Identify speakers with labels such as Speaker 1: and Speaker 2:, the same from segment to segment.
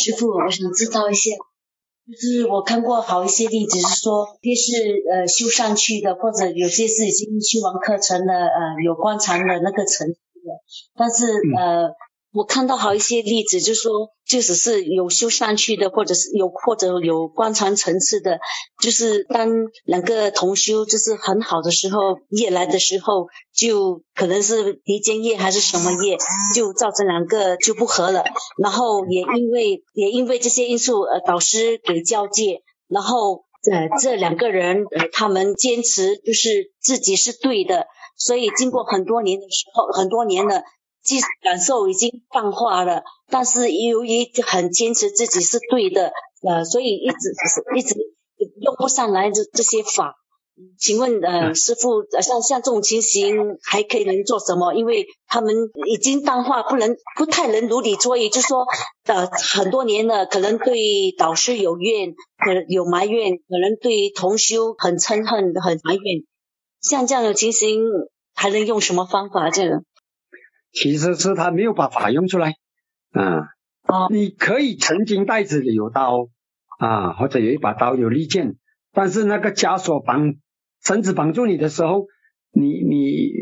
Speaker 1: 师傅，我想知道一下，就是我看过好一些例子，是说这是呃修上去的，或者有些是已经修完课程的，呃有观察的那个程序的，但是呃。我看到好一些例子，就说，即使是有修上去的，或者是有或者有观察层次的，就是当两个同修就是很好的时候，业来的时候，就可能是离间业还是什么业，就造成两个就不和了。然后也因为也因为这些因素，呃，导师给交界，然后呃这两个人呃他们坚持就是自己是对的，所以经过很多年的时候，很多年了。即使感受已经淡化了，但是由于很坚持自己是对的，呃，所以一直一直用不上来这这些法。请问呃师傅，像像这种情形还可以能做什么？因为他们已经淡化，不能不太能如理作意，就说呃很多年了，可能对导师有怨，可能有埋怨，可能对同修很嗔恨，很埋怨。像这样的情形，还能用什么方法？这个？
Speaker 2: 其实是他没有把法用出来，啊，你可以曾经袋子里有刀啊，或者有一把刀有利剑，但是那个枷锁绑绳子绑住你的时候，你你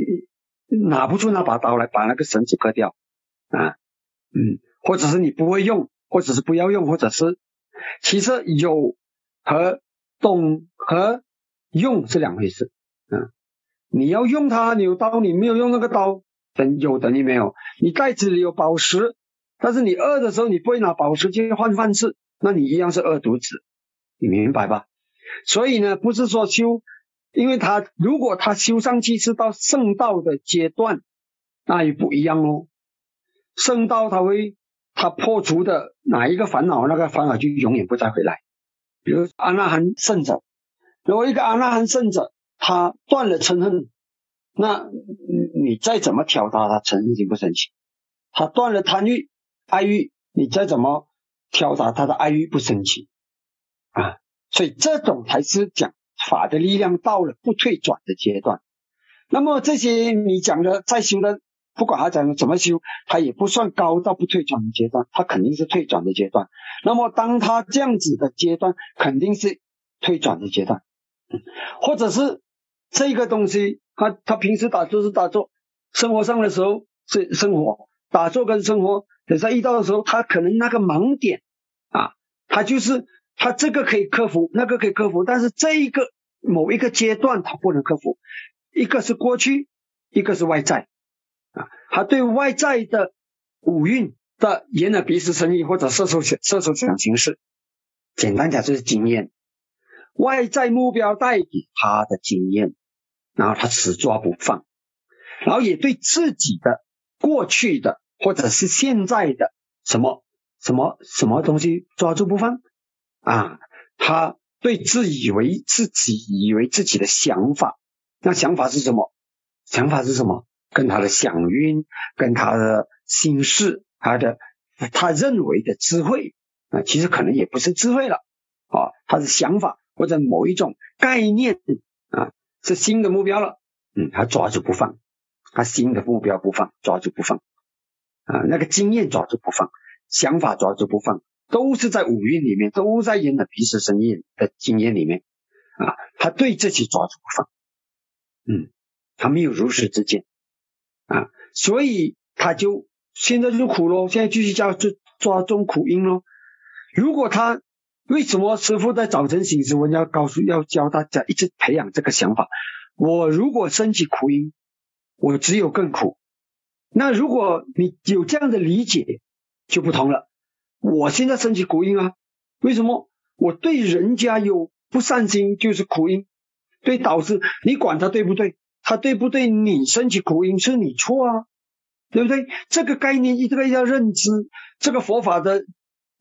Speaker 2: 拿不出那把刀来把那个绳子割掉啊，嗯，或者是你不会用，或者是不要用，或者是其实有和懂和用是两回事，嗯，你要用它，你有刀，你没有用那个刀。等有等于没有，你袋子里有宝石，但是你饿的时候你不会拿宝石去换饭吃，那你一样是饿肚子，你明白吧？所以呢，不是说修，因为他如果他修上去是到圣道的阶段，那也不一样哦。圣道他会他破除的哪一个烦恼，那个烦恼就永远不再回来。比如阿那含圣者，如果一个阿那含圣者，他断了嗔恨。那你你再怎么挑他，他生气不生气？他断了贪欲、爱欲，你再怎么挑他，他的爱欲不生气啊？所以这种才是讲法的力量到了不退转的阶段。那么这些你讲的再修的，不管他讲的怎么修，他也不算高到不退转的阶段，他肯定是退转的阶段。那么当他这样子的阶段，肯定是退转的阶段，或者是这个东西。他他平时打坐是打坐，生活上的时候是生活，打坐跟生活，等下遇到的时候，他可能那个盲点啊，他就是他这个可以克服，那个可以克服，但是这一个某一个阶段他不能克服，一个是过去，一个是外在啊，他对外在的五蕴的眼耳鼻舌身意或者色受想色受想形式，简单讲就是经验，外在目标带给他的经验。然后他死抓不放，然后也对自己的过去的或者是现在的什么什么什么东西抓住不放啊，他对自以为自己以为自己的想法，那想法是什么？想法是什么？跟他的想晕，跟他的心事，他的他认为的智慧啊，其实可能也不是智慧了啊，他的想法或者某一种概念啊。是新的目标了，嗯，他抓住不放，他新的目标不放，抓住不放，啊，那个经验抓住不放，想法抓住不放，都是在五蕴里面，都在人的鼻舌身意的经验里面，啊，他对这些抓住不放，嗯，他没有如实之见，啊，所以他就现在就苦喽，现在继续加抓抓中苦因喽，如果他。为什么师傅在早晨醒时，我要告诉、要教大家一直培养这个想法？我如果升起苦因，我只有更苦。那如果你有这样的理解，就不同了。我现在升起苦因啊，为什么？我对人家有不善心，就是苦因。对导师，你管他对不对？他对不对？你升起苦因是你错啊，对不对？这个概念一个要认知，这个佛法的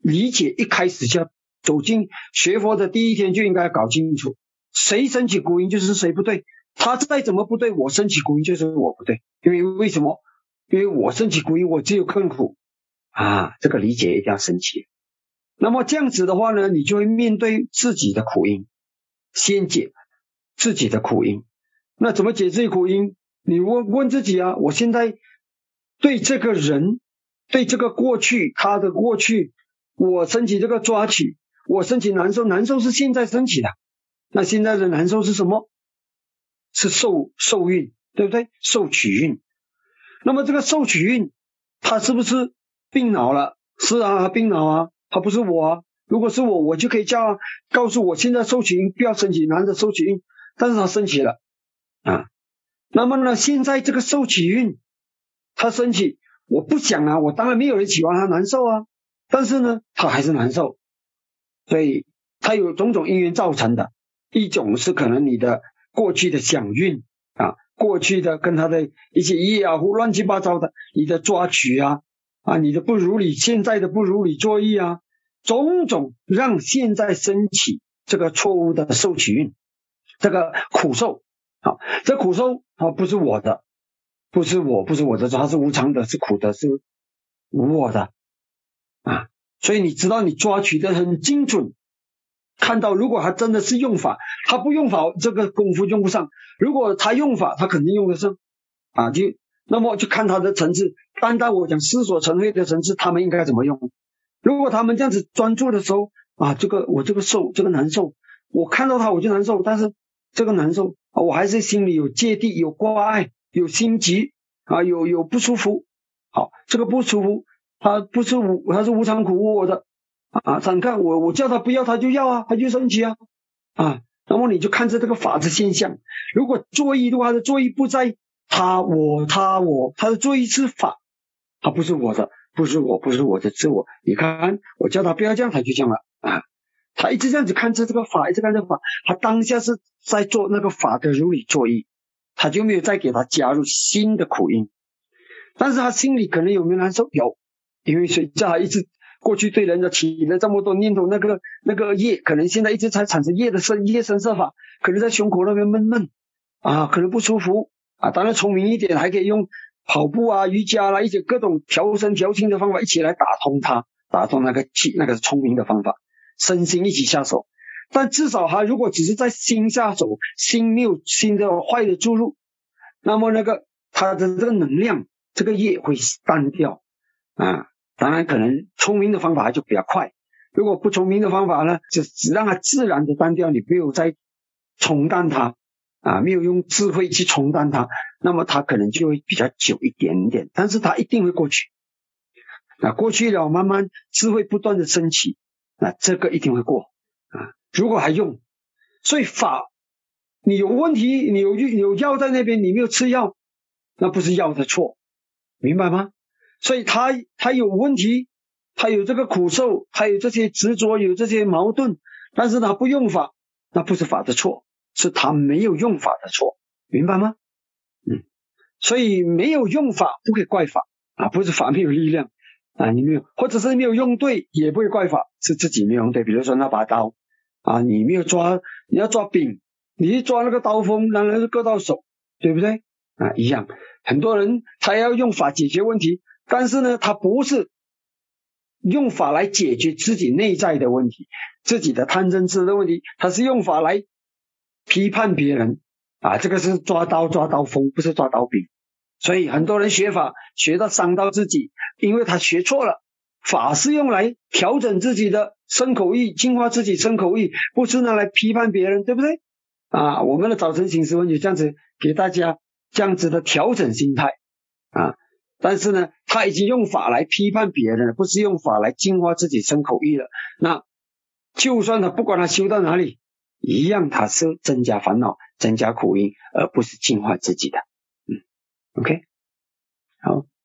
Speaker 2: 理解一开始就要。走进学佛的第一天就应该搞清楚，谁升起古音就是谁不对，他再怎么不对，我升起古音就是我不对，因为为什么？因为我升起古音，我只有更苦啊！这个理解一定要升起。那么这样子的话呢，你就会面对自己的苦因，先解自己的苦因。那怎么解自己苦因？你问问自己啊！我现在对这个人，对这个过去，他的过去。我升起这个抓取，我升起难受，难受是现在升起的。那现在的难受是什么？是受受孕，对不对？受取孕。那么这个受取孕，他是不是病恼了？是啊，病恼啊，他不是我。啊。如果是我，我就可以叫告诉我现在受取孕不要升起男的受取孕，但是他升起了啊。那么呢，现在这个受取孕，他升起，我不想啊，我当然没有人喜欢他难受啊。但是呢，他还是难受，所以他有种种因缘造成的。一种是可能你的过去的想运啊，过去的跟他的一些业啊或乱七八糟的，你的抓取啊啊，你的不如你，现在的不如你作意啊，种种让现在升起这个错误的受取运，这个苦受啊，这苦受啊不是我的，不是我，不是我的，它是无常的，是苦的，是无我的啊，所以你知道你抓取的很精准。看到，如果他真的是用法，他不用法，这个功夫用不上；如果他用法，他肯定用得上啊。就那么就看他的层次。单单我讲思索成会的层次，他们应该怎么用？如果他们这样子专注的时候啊，这个我这个受，这个难受，我看到他我就难受，但是这个难受，我还是心里有芥蒂、有挂碍、有心急啊，有有不舒服。好，这个不舒服，他不是无，他是无常苦无我的。啊，你看我我叫他不要，他就要啊，他就生气啊啊。那么你就看着这个法的现象，如果作意的话，的作意不在他我他我，他的作意是法，他不是我的，不是我不是我的自我。你看我叫他不要这样，他就这样了啊。他一直这样子看着这个法，一直看这个法，他当下是在做那个法的如理作意，他就没有再给他加入新的苦因。但是他心里可能有没有难受？有，因为谁叫他一直。过去对人的起了这么多念头，那个那个业，可能现在一直在产生业的生业生色法，可能在胸口那边闷闷啊，可能不舒服啊。当然聪明一点，还可以用跑步啊、瑜伽啦，一些各种调身调心的方法一起来打通它，打通那个气，那个聪明的方法，身心一起下手。但至少他如果只是在心下手，心没有新的坏的注入，那么那个他的这个能量，这个业会淡掉啊。当然，可能聪明的方法就比较快。如果不聪明的方法呢，就只让它自然的单调，你没有再冲淡它啊，没有用智慧去冲淡它，那么它可能就会比较久一点点。但是它一定会过去。那过去了，慢慢智慧不断的升起，那这个一定会过啊。如果还用，所以法你有问题，你有有药在那边，你没有吃药，那不是药的错，明白吗？所以他他有问题，他有这个苦受，他有这些执着，有这些矛盾，但是他不用法，那不是法的错，是他没有用法的错，明白吗？嗯，所以没有用法不可以怪法啊，不是法没有力量啊，你没有，或者是没有用对，也不会怪法，是自己没有用对。比如说那把刀啊，你没有抓，你要抓柄，你一抓那个刀锋，当然是割到手，对不对啊？一样，很多人他要用法解决问题。但是呢，他不是用法来解决自己内在的问题，自己的贪嗔痴的问题，他是用法来批判别人啊，这个是抓刀抓刀锋，不是抓刀柄。所以很多人学法学到伤到自己，因为他学错了。法是用来调整自己的身口意，净化自己身口意，不是拿来批判别人，对不对？啊，我们的早晨醒时问就这样子给大家这样子的调整心态啊。但是呢，他已经用法来批判别人了，不是用法来净化自己身口意了。那就算他不管他修到哪里，一样他是增加烦恼、增加苦因，而不是净化自己的。嗯，OK，好。